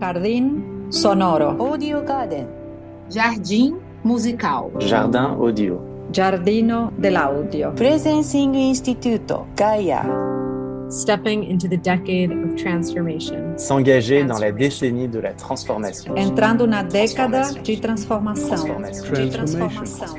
Jardim sonoro. Audio Garden. Jardim musical. Jardim audio. Giardino dell'audio. Presencing Instituto. Gaia. stepping into the decade of transformation. S'engager dans la décennie de la transformation. Entrando na década de transformação. Transformation. De transformação.